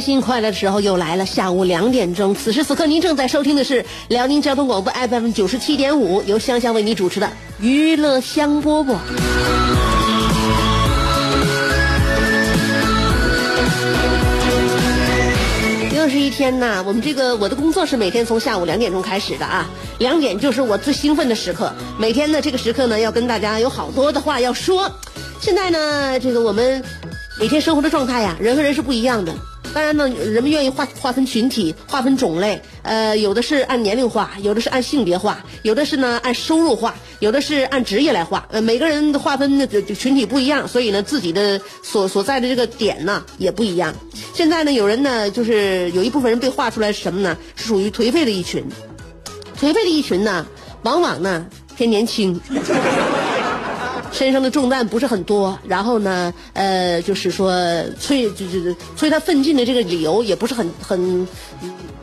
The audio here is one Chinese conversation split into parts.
开心快乐的时候又来了，下午两点钟，此时此刻您正在收听的是辽宁交通广播 FM 九十七点五，由香香为你主持的娱乐香饽饽。又是一天呐，我们这个我的工作是每天从下午两点钟开始的啊，两点就是我最兴奋的时刻，每天呢这个时刻呢要跟大家有好多的话要说。现在呢，这个我们每天生活的状态呀，人和人是不一样的。当然呢，人们愿意划划分群体、划分种类，呃，有的是按年龄划，有的是按性别划，有的是呢按收入划，有的是按职业来划。呃，每个人的划分的群体不一样，所以呢，自己的所所在的这个点呢也不一样。现在呢，有人呢就是有一部分人被划出来是什么呢？是属于颓废的一群，颓废的一群呢，往往呢偏年轻。身上的重担不是很多，然后呢，呃，就是说催，就是催他奋进的这个理由也不是很很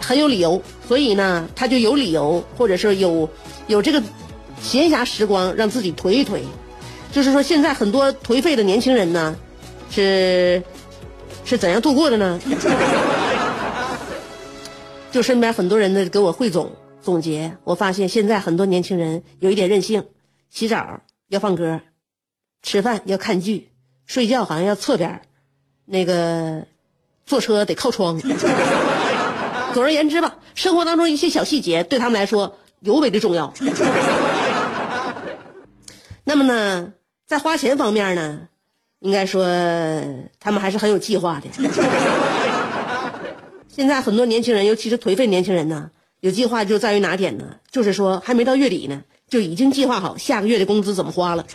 很有理由，所以呢，他就有理由，或者是有有这个闲暇时光让自己颓一颓。就是说，现在很多颓废的年轻人呢，是是怎样度过的呢？就身边很多人呢给我汇总总结，我发现现在很多年轻人有一点任性，洗澡要放歌。吃饭要看剧，睡觉好像要侧边那个坐车得靠窗。总而言之吧，生活当中一些小细节对他们来说尤为的重要。那么呢，在花钱方面呢，应该说他们还是很有计划的。现在很多年轻人，尤其是颓废年轻人呢，有计划就在于哪点呢？就是说还没到月底呢，就已经计划好下个月的工资怎么花了。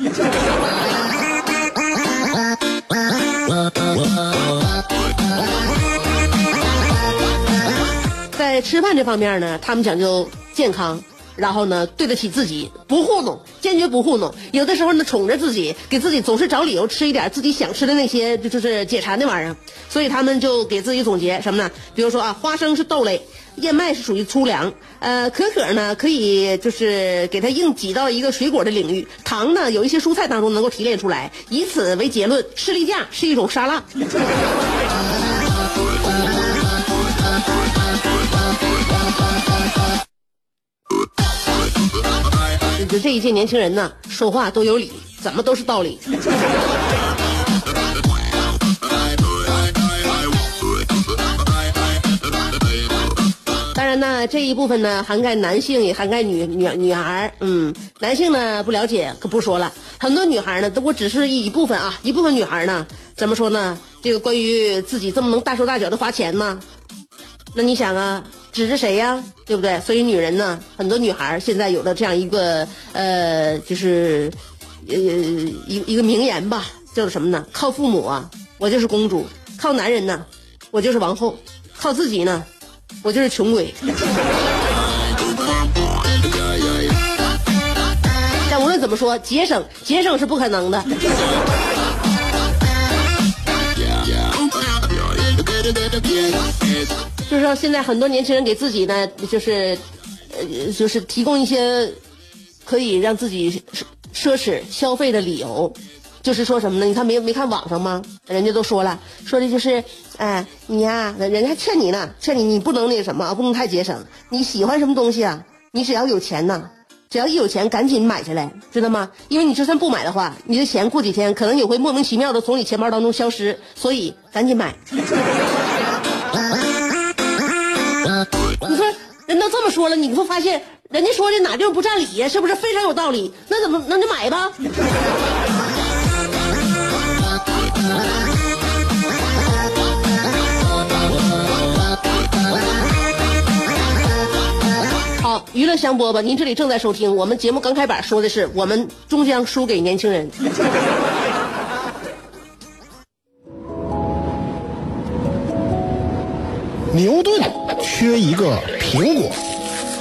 在吃饭这方面呢，他们讲究健康，然后呢对得起自己，不糊弄，坚决不糊弄。有的时候呢宠着自己，给自己总是找理由吃一点自己想吃的那些，就是解馋的玩意儿。所以他们就给自己总结什么呢？比如说啊，花生是豆类，燕麦是属于粗粮，呃，可可呢可以就是给它硬挤到一个水果的领域，糖呢有一些蔬菜当中能够提炼出来。以此为结论，士力架是一种沙拉。这一届年轻人呢，说话都有理，怎么都是道理。当然呢，这一部分呢，涵盖男性，也涵盖女女女孩嗯，男性呢不了解，可不说了。很多女孩呢，都我只是一部分啊，一部分女孩呢，怎么说呢？这个关于自己这么能大手大脚的花钱呢？那你想啊，指着谁呀？对不对？所以女人呢，很多女孩现在有了这样一个呃，就是呃一一个名言吧，叫做什么呢？靠父母啊，我就是公主；靠男人呢，我就是王后；靠自己呢，我就是穷鬼。但无论怎么说，节省节省是不可能的。就是说，现在很多年轻人给自己呢，就是，呃，就是提供一些可以让自己奢侈消费的理由，就是说什么呢？你看没没看网上吗？人家都说了，说的就是，哎，你呀、人家还劝你呢，劝你你不能那什么，不能太节省。你喜欢什么东西啊？你只要有钱呐，只要一有钱，赶紧买下来，知道吗？因为你就算不买的话，你的钱过几天可能也会莫名其妙的从你钱包当中消失，所以赶紧买。说人都这说了，你会发现人家说的哪地方不占理呀？是不是非常有道理？那怎么那就买吧。好，娱乐香饽饽，您这里正在收听。我们节目刚开板说的是，我们终将输给年轻人。牛顿缺一个苹果，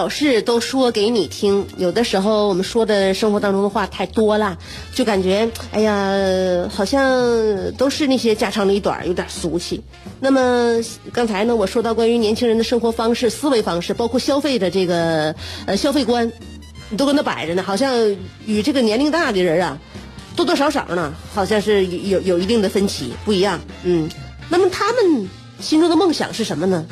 小事都说给你听。有的时候我们说的生活当中的话太多了，就感觉哎呀，好像都是那些家长里短，有点俗气。那么刚才呢，我说到关于年轻人的生活方式、思维方式，包括消费的这个呃消费观，你都跟那摆着呢，好像与这个年龄大的人啊，多多少少呢，好像是有有一定的分歧，不一样。嗯，那么他们心中的梦想是什么呢？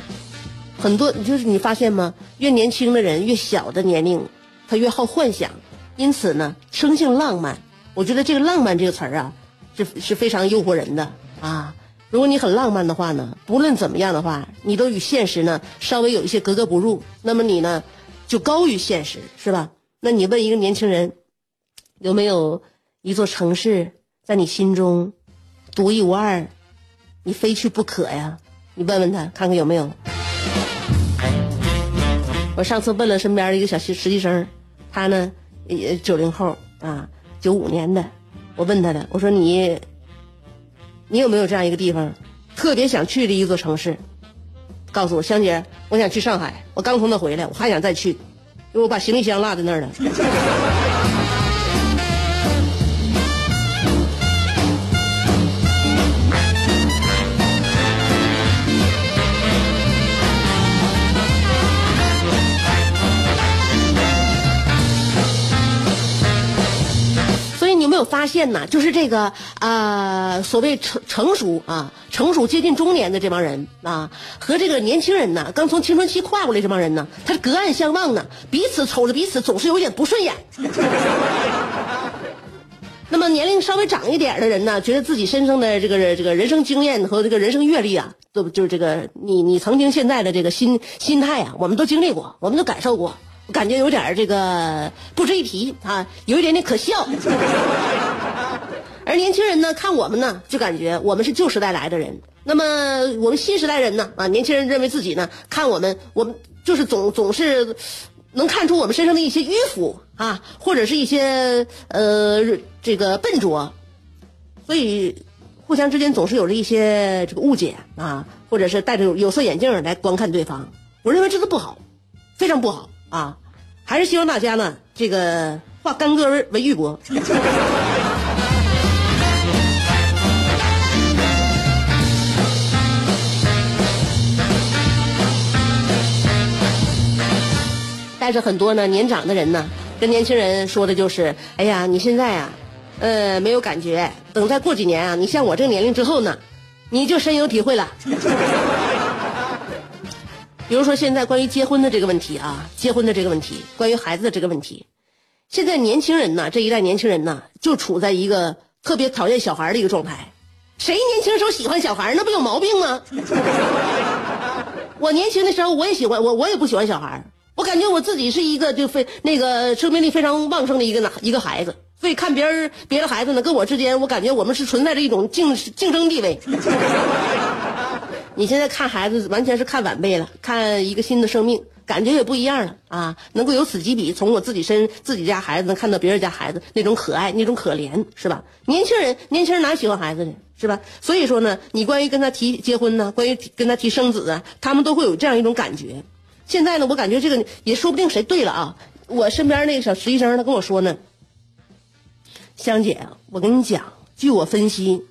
很多就是你发现吗？越年轻的人，越小的年龄，他越好幻想，因此呢，生性浪漫。我觉得这个“浪漫”这个词儿啊，是是非常诱惑人的啊。如果你很浪漫的话呢，不论怎么样的话，你都与现实呢稍微有一些格格不入，那么你呢就高于现实，是吧？那你问一个年轻人，有没有一座城市在你心中独一无二，你非去不可呀？你问问他，看看有没有。我上次问了身边一个小实实习生，他呢，也九零后啊，九五年的。我问他的，我说你，你有没有这样一个地方，特别想去的一座城市？告诉我，香姐，我想去上海，我刚从那回来，我还想再去，因为我把行李箱落在那儿了。现呢？就是这个、呃所谓成成熟啊，成熟接近中年的这帮人啊，和这个年轻人呢，刚从青春期跨过来这帮人呢，他隔岸相望呢，彼此瞅着彼此总是有点不顺眼。那么年龄稍微长一点的人呢，觉得自己身上的这个这个人生经验和这个人生阅历啊，都就是这个你你曾经现在的这个心心态啊，我们都经历过，我们都感受过，感觉有点这个不值一提啊，有一点点可笑。而年轻人呢，看我们呢，就感觉我们是旧时代来的人。那么我们新时代人呢，啊，年轻人认为自己呢，看我们，我们就是总总是能看出我们身上的一些迂腐啊，或者是一些呃这个笨拙，所以互相之间总是有着一些这个误解啊，或者是戴着有色眼镜来观看对方。我认为这个不好，非常不好啊！还是希望大家呢，这个化干戈为为玉帛。但是很多呢年长的人呢，跟年轻人说的就是：“哎呀，你现在啊，呃，没有感觉，等再过几年啊，你像我这个年龄之后呢，你就深有体会了。”比如说现在关于结婚的这个问题啊，结婚的这个问题，关于孩子的这个问题，现在年轻人呢，这一代年轻人呢，就处在一个特别讨厌小孩的一个状态。谁年轻时候喜欢小孩？那不有毛病吗？我年轻的时候我也喜欢，我我也不喜欢小孩。我感觉我自己是一个就非那个生命力非常旺盛的一个男一个孩子，所以看别人别的孩子呢，跟我之间，我感觉我们是存在着一种竞竞争地位。你现在看孩子完全是看晚辈了，看一个新的生命，感觉也不一样了啊！能够有此几笔，从我自己身自己家孩子能看到别人家孩子那种可爱，那种可怜，是吧？年轻人，年轻人哪喜欢孩子呢？是吧？所以说呢，你关于跟他提结婚呢，关于跟他提生子啊，他们都会有这样一种感觉。现在呢，我感觉这个也说不定谁对了啊！我身边那个小实习生他跟我说呢，香姐，我跟你讲，据我分析，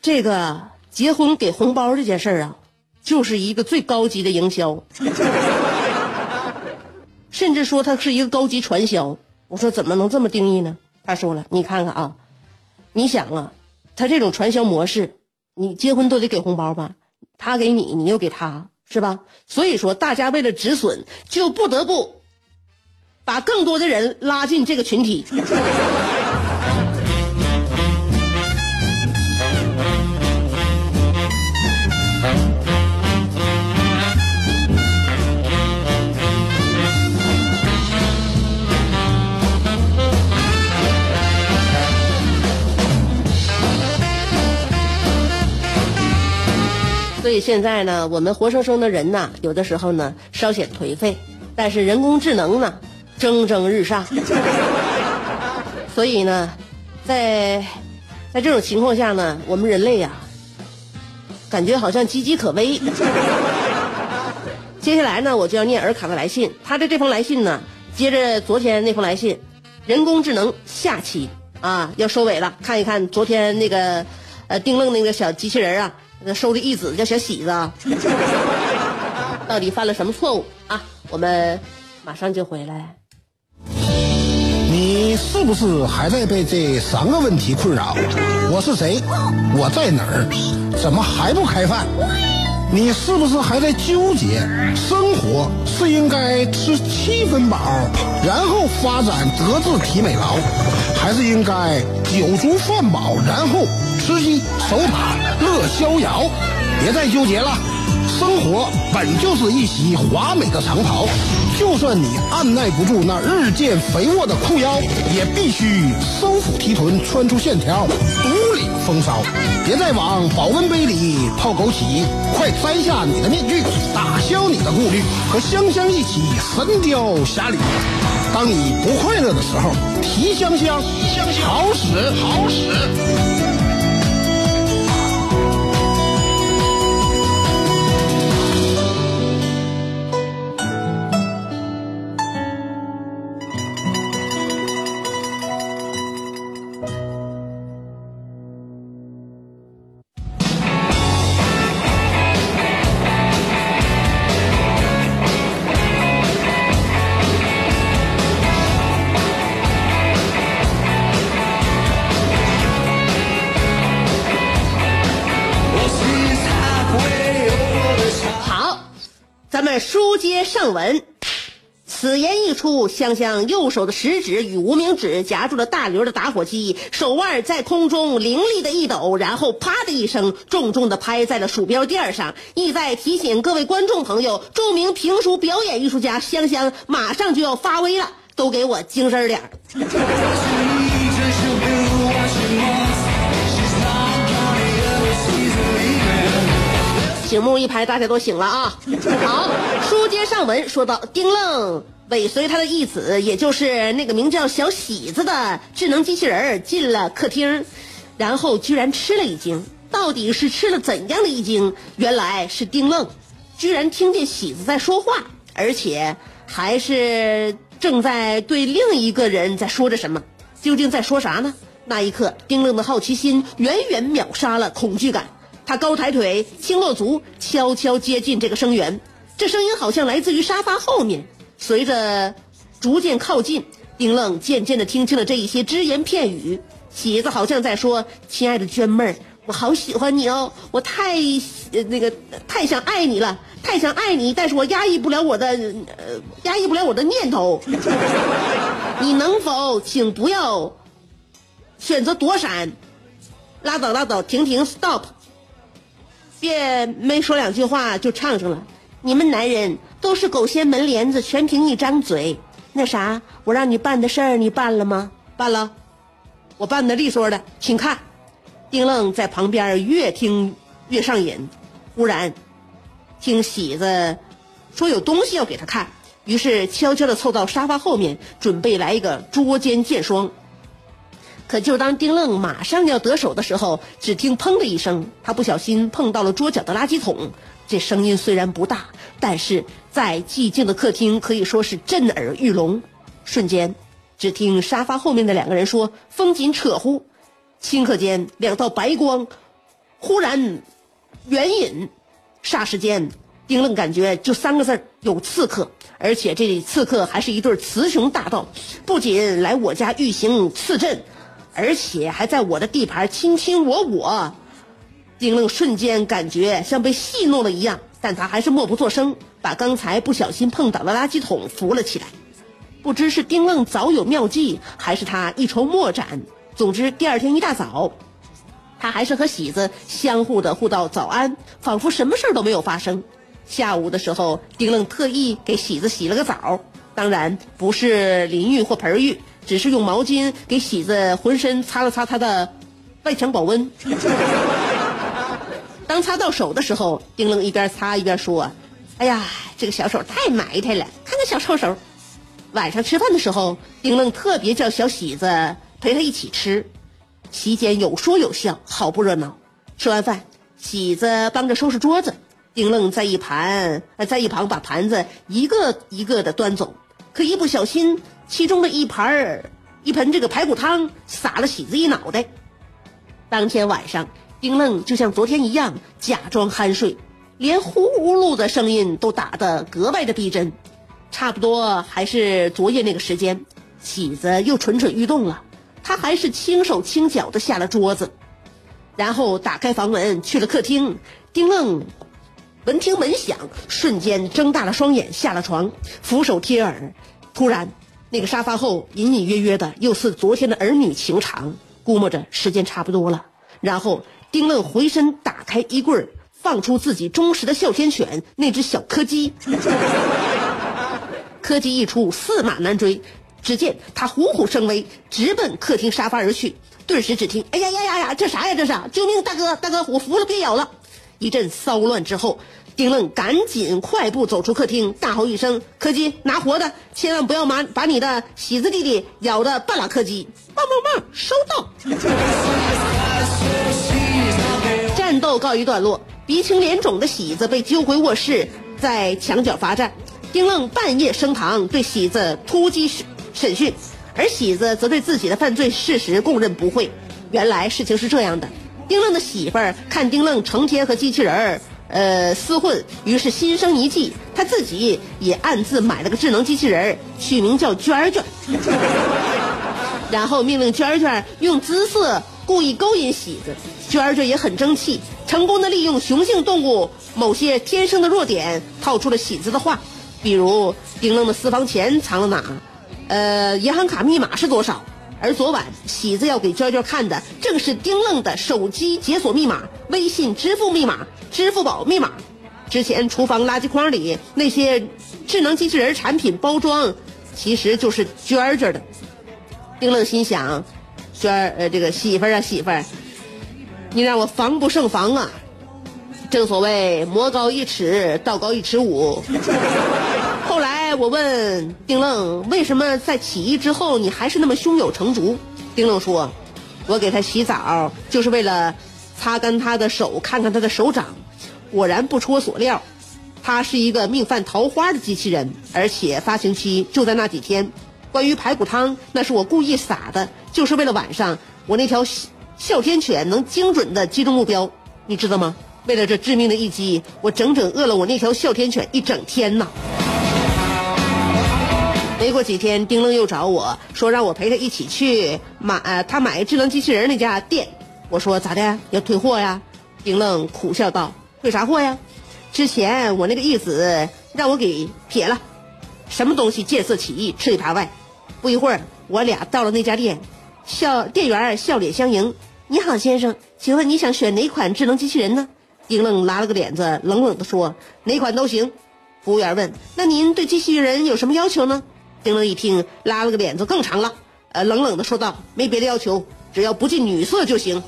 这个。结婚给红包这件事儿啊，就是一个最高级的营销，甚至说它是一个高级传销。我说怎么能这么定义呢？他说了，你看看啊，你想啊，他这种传销模式，你结婚都得给红包吧？他给你，你又给他，是吧？所以说，大家为了止损，就不得不把更多的人拉进这个群体。所以现在呢，我们活生生的人呐，有的时候呢稍显颓废，但是人工智能呢蒸蒸日上。所以呢，在在这种情况下呢，我们人类呀，感觉好像岌岌可危。接下来呢，我就要念尔卡的来信。他的这封来信呢，接着昨天那封来信，人工智能下期啊要收尾了。看一看昨天那个呃丁愣那个小机器人啊。那收的义子叫小喜子，到底犯了什么错误啊？我们马上就回来。你是不是还在被这三个问题困扰？我是谁？我在哪儿？怎么还不开饭？你是不是还在纠结？生活是应该吃七分饱，然后发展德智体美劳，还是应该酒足饭饱，然后？吃鸡守塔乐逍遥，别再纠结了。生活本就是一袭华美的长袍，就算你按耐不住那日渐肥沃的裤腰，也必须收腹提臀，穿出线条，独领风骚。别再往保温杯里泡枸杞，快摘下你的面具，打消你的顾虑，和香香一起神雕侠侣。当你不快乐的时候，提香香，好使好使。香香右手的食指与无名指夹住了大刘的打火机，手腕在空中凌厉的一抖，然后啪的一声，重重的拍在了鼠标垫上，意在提醒各位观众朋友，著名评书表演艺术家香香马上就要发威了，都给我精神点儿。醒目一拍，大家都醒了啊！好，书接上文，说到丁愣。尾随他的义子，也就是那个名叫小喜子的智能机器人进了客厅，然后居然吃了一惊。到底是吃了怎样的一惊？原来是丁愣居然听见喜子在说话，而且还是正在对另一个人在说着什么。究竟在说啥呢？那一刻，丁愣的好奇心远远秒杀了恐惧感。他高抬腿，轻落足，悄悄接近这个声源。这声音好像来自于沙发后面。随着逐渐靠近，丁愣渐渐的听清了这一些只言片语。喜子好像在说：“亲爱的娟妹儿，我好喜欢你哦，我太那个太想爱你了，太想爱你，但是我压抑不了我的呃压抑不了我的念头。你能否请不要选择躲闪？拉倒拉倒，停停，stop。”别没说两句话就唱上了，你们男人都是狗掀门帘子，全凭一张嘴。那啥，我让你办的事儿你办了吗？办了，我办的利索的，请看。丁愣在旁边越听越上瘾，忽然听喜子说有东西要给他看，于是悄悄地凑到沙发后面，准备来一个捉奸见双。可就当丁愣马上要得手的时候，只听“砰”的一声，他不小心碰到了桌角的垃圾桶。这声音虽然不大，但是在寂静的客厅可以说是震耳欲聋。瞬间，只听沙发后面的两个人说：“风紧扯呼。”顷刻间，两道白光忽然远引，霎时间，丁愣感觉就三个字有刺客，而且这刺客还是一对雌雄大盗，不仅来我家欲行刺阵。而且还在我的地盘卿卿我我，丁愣瞬间感觉像被戏弄了一样，但他还是默不作声，把刚才不小心碰倒的垃圾桶扶了起来。不知是丁愣早有妙计，还是他一筹莫展。总之，第二天一大早，他还是和喜子相互的互道早安，仿佛什么事都没有发生。下午的时候，丁愣特意给喜子洗了个澡，当然不是淋浴或盆浴。只是用毛巾给喜子浑身擦了擦他的外墙保温。当擦到手的时候，丁愣一边擦一边说：“哎呀，这个小手太埋汰了，看看小臭手。”晚上吃饭的时候，丁愣特别叫小喜子陪他一起吃，席间有说有笑，好不热闹。吃完饭，喜子帮着收拾桌子，丁愣在一盘在一旁把盘子一个一个的端走，可一不小心。其中的一盘儿，一盆这个排骨汤洒了喜子一脑袋。当天晚上，丁愣就像昨天一样假装酣睡，连呼噜的声音都打得格外的逼真。差不多还是昨夜那个时间，喜子又蠢蠢欲动了。他还是轻手轻脚的下了桌子，然后打开房门去了客厅。丁愣闻听门响，瞬间睁大了双眼下了床，俯首贴耳，突然。那个沙发后隐隐约约的，又似昨天的儿女情长。估摸着时间差不多了，然后丁愣回身打开衣柜，放出自己忠实的哮天犬那只小柯基。柯基一出，驷马难追。只见他虎虎生威，直奔客厅沙发而去。顿时只听：“哎呀呀呀呀，这啥呀？这是！救命！大哥，大哥，我服了，别咬了！”一阵骚乱之后。丁愣赶紧快步走出客厅，大吼一声：“柯基，拿活的，千万不要把把你的喜子弟弟咬的半拉柯基！”棒棒棒，收到。战斗告一段落，鼻青脸肿的喜子被揪回卧室，在墙角罚站。丁愣半夜升堂，对喜子突击审讯，而喜子则对自己的犯罪事实供认不讳。原来事情是这样的：丁愣的媳妇儿看丁愣成天和机器人儿。呃，厮混，于是心生一计，他自己也暗自买了个智能机器人儿，取名叫娟娟，然后命令娟娟用姿色故意勾引喜子，娟儿娟也很争气，成功的利用雄性动物某些天生的弱点，套出了喜子的话，比如丁愣的私房钱藏了哪，呃，银行卡密码是多少。而昨晚喜子要给娟娟看的，正是丁愣的手机解锁密码、微信支付密码、支付宝密码。之前厨房垃圾筐里那些智能机器人产品包装，其实就是娟儿娟的。丁愣心想：娟儿，呃，这个媳妇儿啊，媳妇儿，你让我防不胜防啊！正所谓魔高一尺，道高一尺五。后来我问丁愣，为什么在起义之后你还是那么胸有成竹？丁愣说：“我给他洗澡，就是为了擦干他的手，看看他的手掌。果然不出我所料，他是一个命犯桃花的机器人，而且发情期就在那几天。关于排骨汤，那是我故意撒的，就是为了晚上我那条哮天犬能精准的击中目标，你知道吗？为了这致命的一击，我整整饿了我那条哮天犬一整天呐。”没过几天，丁愣又找我说让我陪他一起去买他买智能机器人那家店。我说咋的？要退货呀？丁愣苦笑道：“退啥货呀？之前我那个义子让我给撇了，什么东西见色起意，吃里扒外。不一会儿，我俩到了那家店，笑店员笑脸相迎：“你好，先生，请问你想选哪款智能机器人呢？”丁愣拉了个脸子，冷冷地说：“哪款都行。”服务员问：“那您对机器人有什么要求呢？”丁愣一听，拉了个脸子更长了，呃，冷冷的说道：“没别的要求，只要不近女色就行。”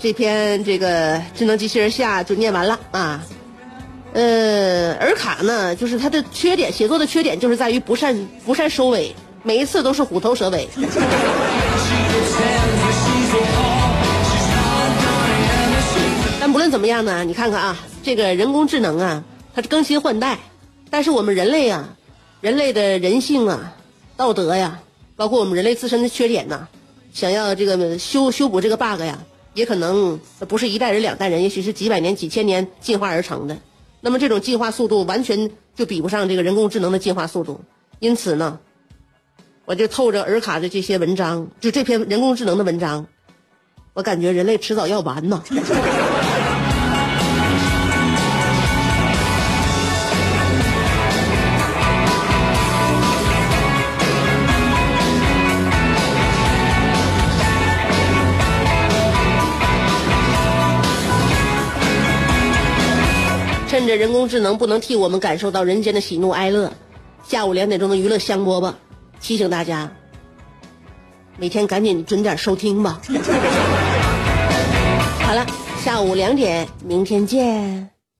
这篇这个智能机器人下就念完了啊。呃，尔卡呢，就是它的缺点，写作的缺点就是在于不善不善收尾，每一次都是虎头蛇尾。但不论怎么样呢，你看看啊，这个人工智能啊，它是更新换代，但是我们人类啊，人类的人性啊、道德呀，包括我们人类自身的缺点呐，想要这个修修补这个 bug 呀，也可能不是一代人两代人，也许是几百年、几千年进化而成的。那么这种进化速度完全就比不上这个人工智能的进化速度，因此呢，我就透着尔卡的这些文章，就这篇人工智能的文章，我感觉人类迟早要完呐。人工智能不能替我们感受到人间的喜怒哀乐，下午两点钟的娱乐香饽饽，提醒大家，每天赶紧准点收听吧。好了，下午两点，明天见。